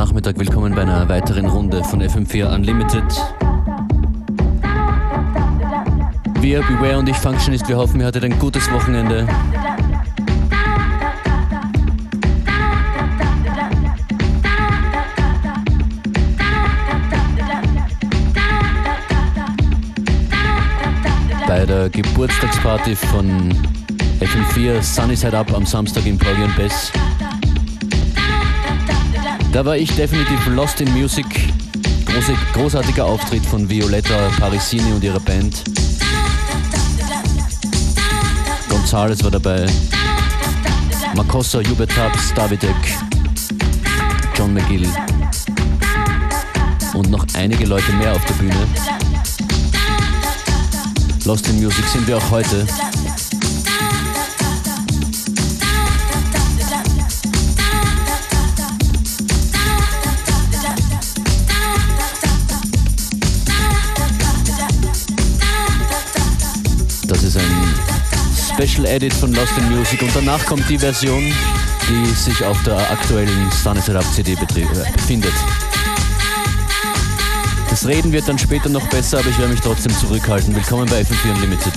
Nachmittag, willkommen bei einer weiteren Runde von FM4 Unlimited. Wir, Beware und ich, Functionist, wir hoffen, ihr hattet ein gutes Wochenende. Bei der Geburtstagsparty von FM4 Sunny Side Up am Samstag im und Bass da war ich definitiv lost in music. Große, großartiger Auftritt von Violetta Parisini und ihrer Band. Gonzales war dabei. Makossa, Jubetabs, Davidek, John McGill und noch einige Leute mehr auf der Bühne. Lost in Music sind wir auch heute. Special Edit von Lost in Music und danach kommt die Version, die sich auf der aktuellen Sunny Up CD äh, befindet. Das Reden wird dann später noch besser, aber ich werde mich trotzdem zurückhalten. Willkommen bei FM4 Unlimited.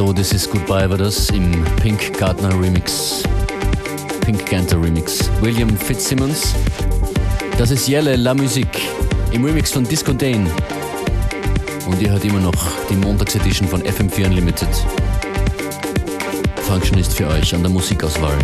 Goodbye war das im Pink Gardner Remix. Pink Ganther Remix. William Fitzsimmons. Das ist Yelle La Musique im Remix von Disco Dane. Und ihr hört immer noch die Montagsedition von FM4 Unlimited. Function ist für euch an der Musikauswahl.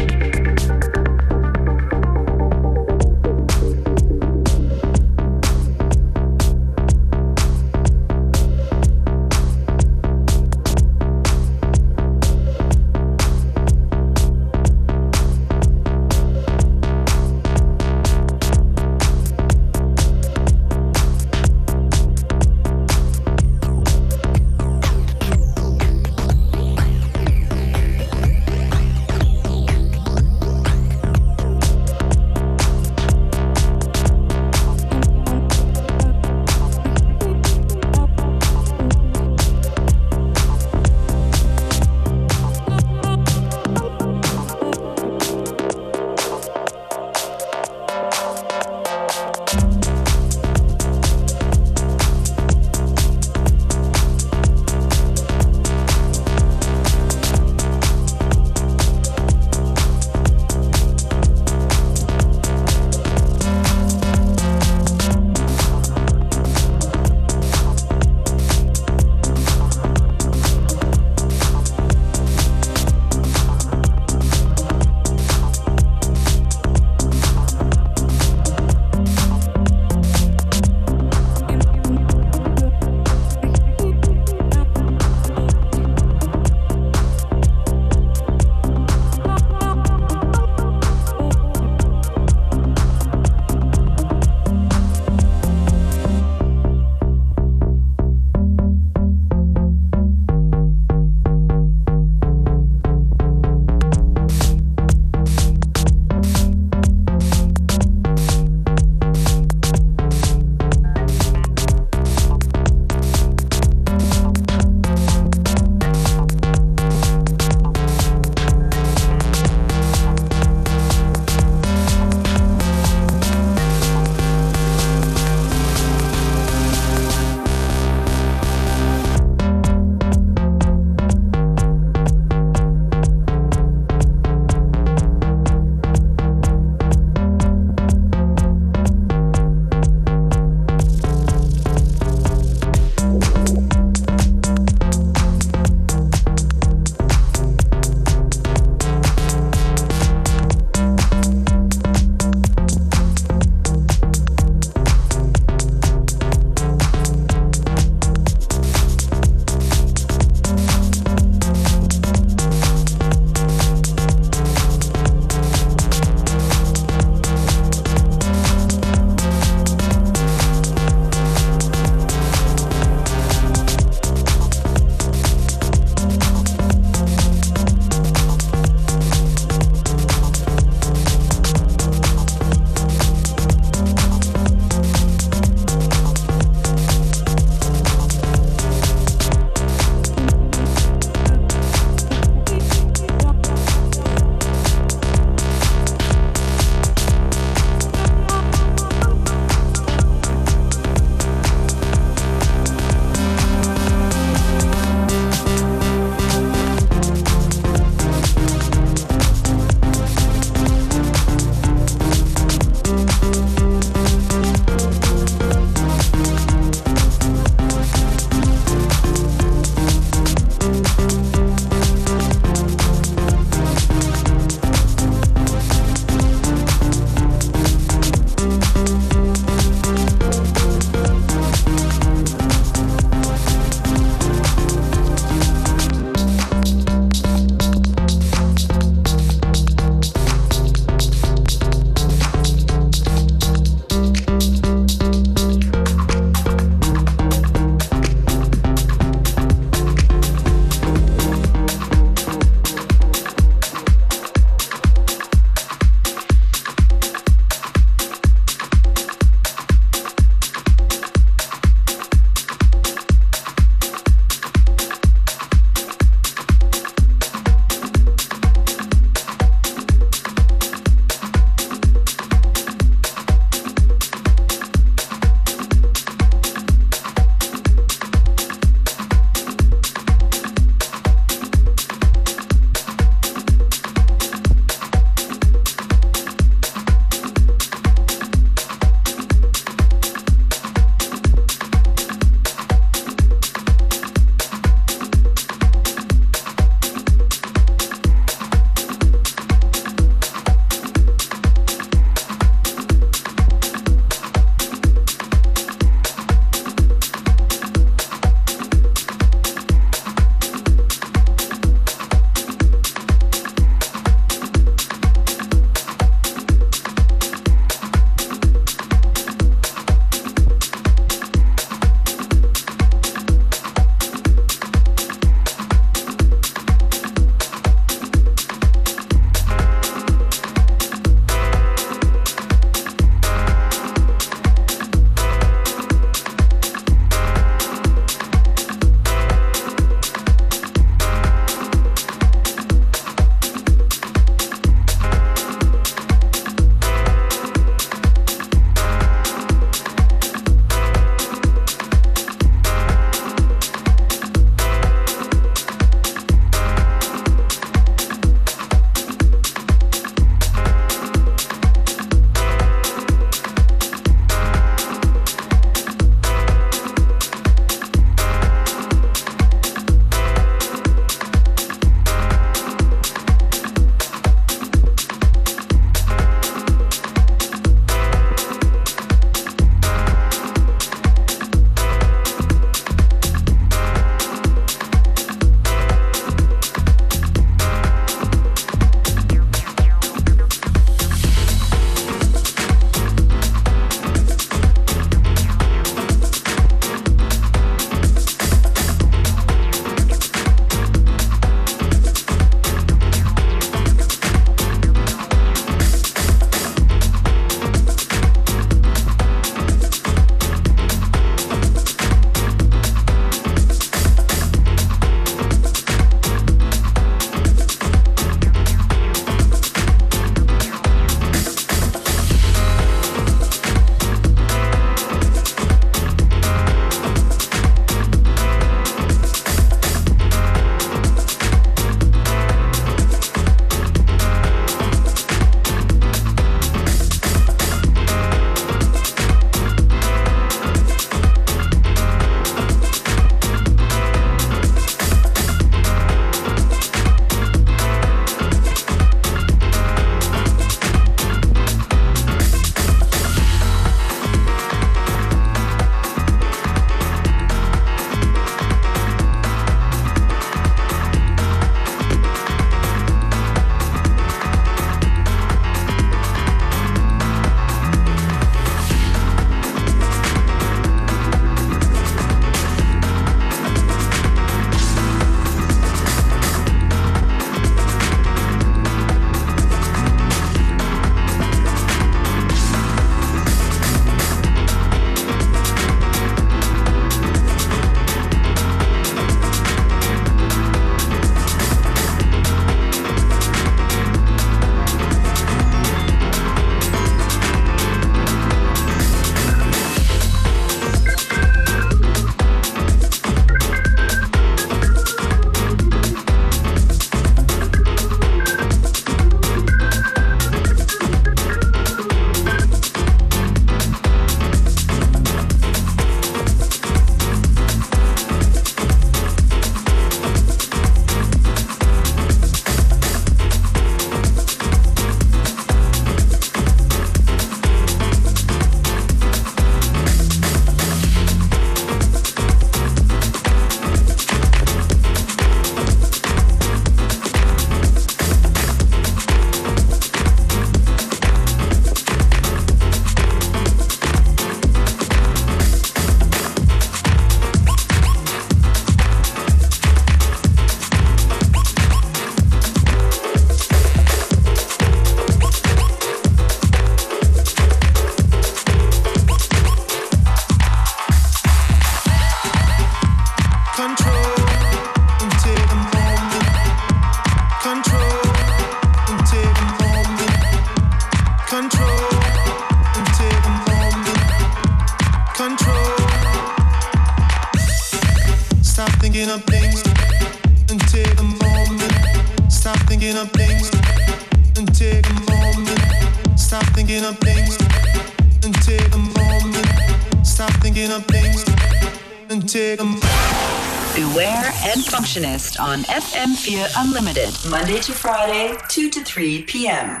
Functionist on FM4 Unlimited, Monday to Friday, 2 to 3 p.m.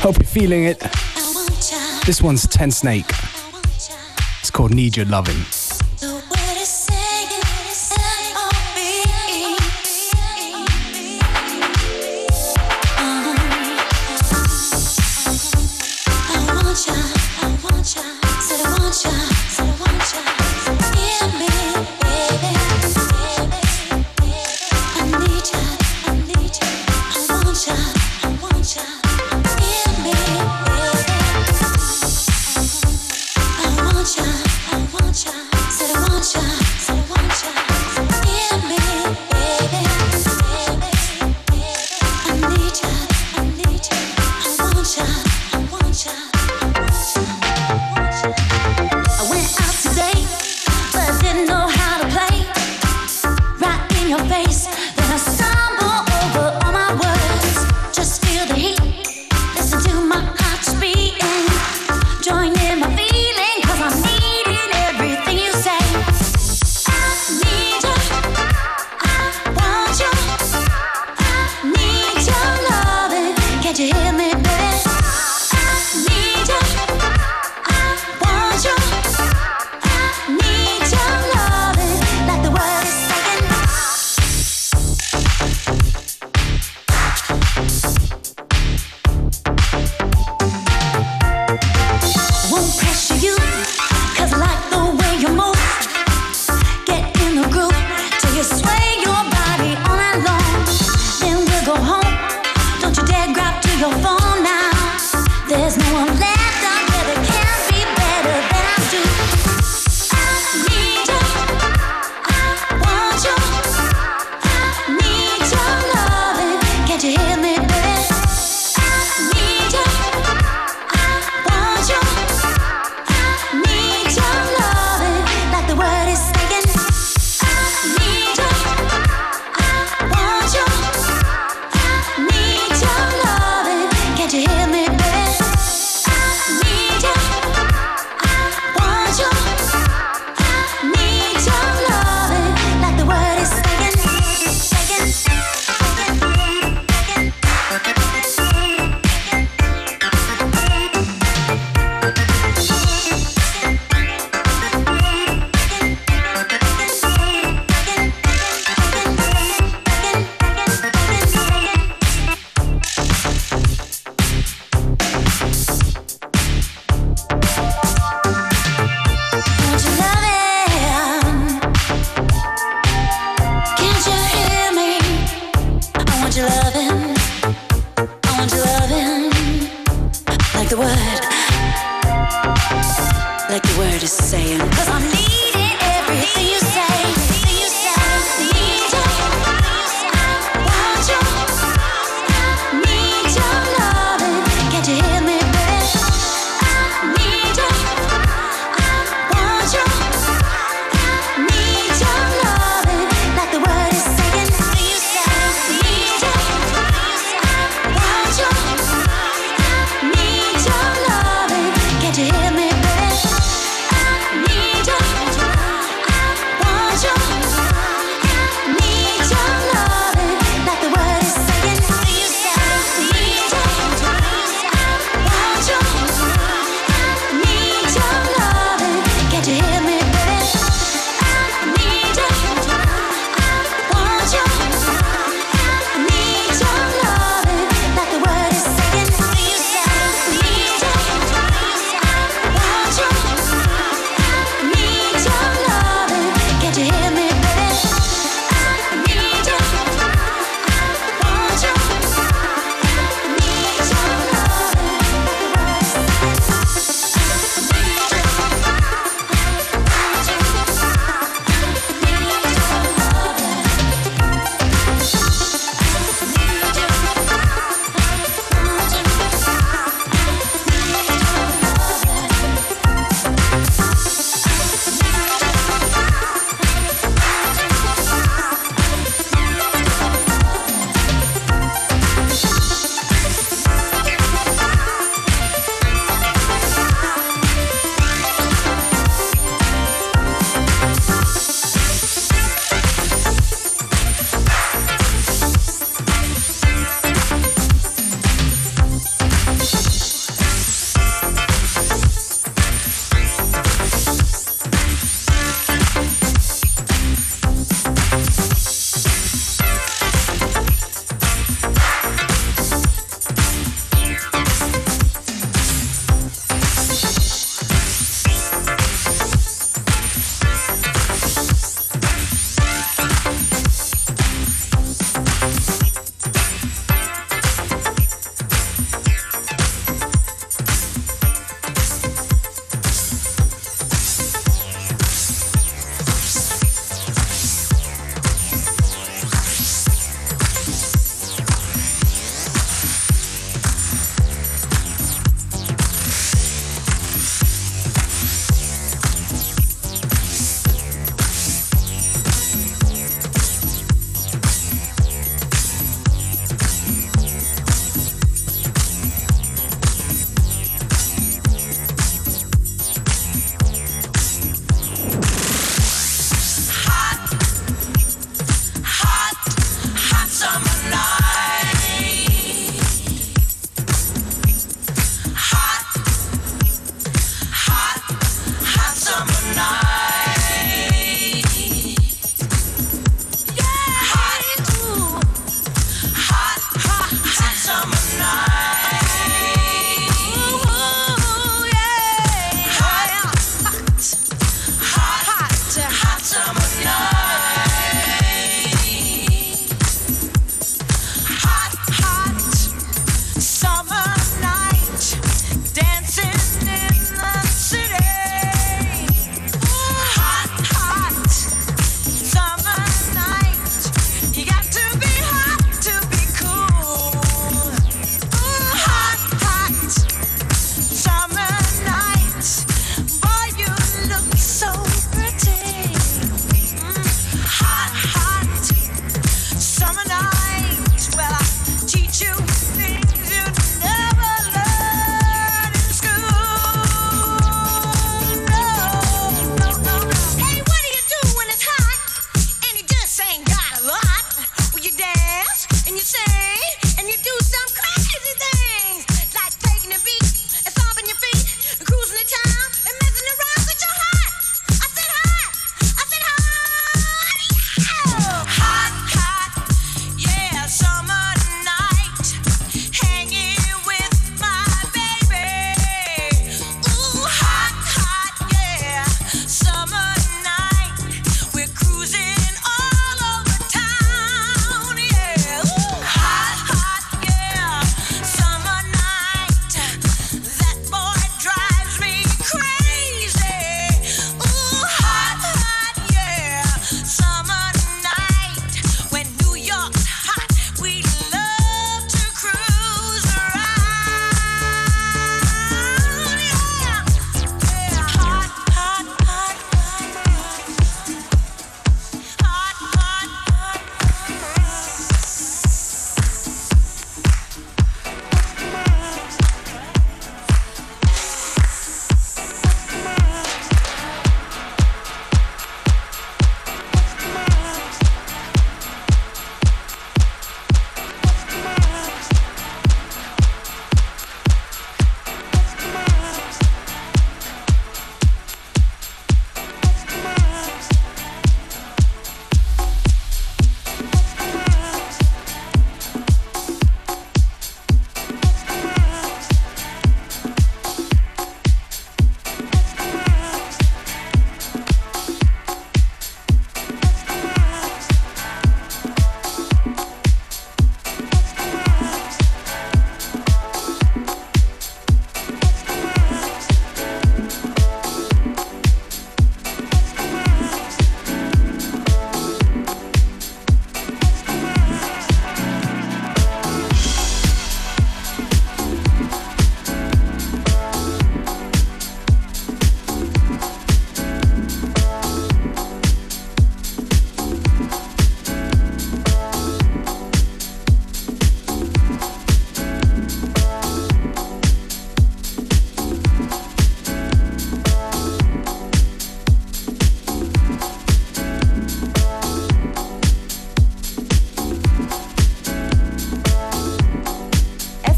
Hope you're feeling it. This one's Ten Snake. It's called Need Your Loving.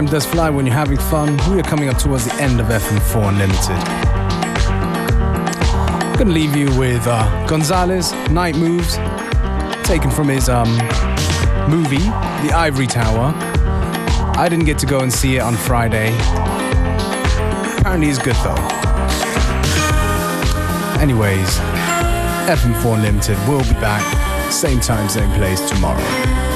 Time does fly when you're having fun. We are coming up towards the end of FM4 Unlimited. I'm gonna leave you with uh, Gonzalez, Night Moves, taken from his um, movie, The Ivory Tower. I didn't get to go and see it on Friday. Apparently, it's good though. Anyways, FM4 Unlimited will be back, same time, same place tomorrow.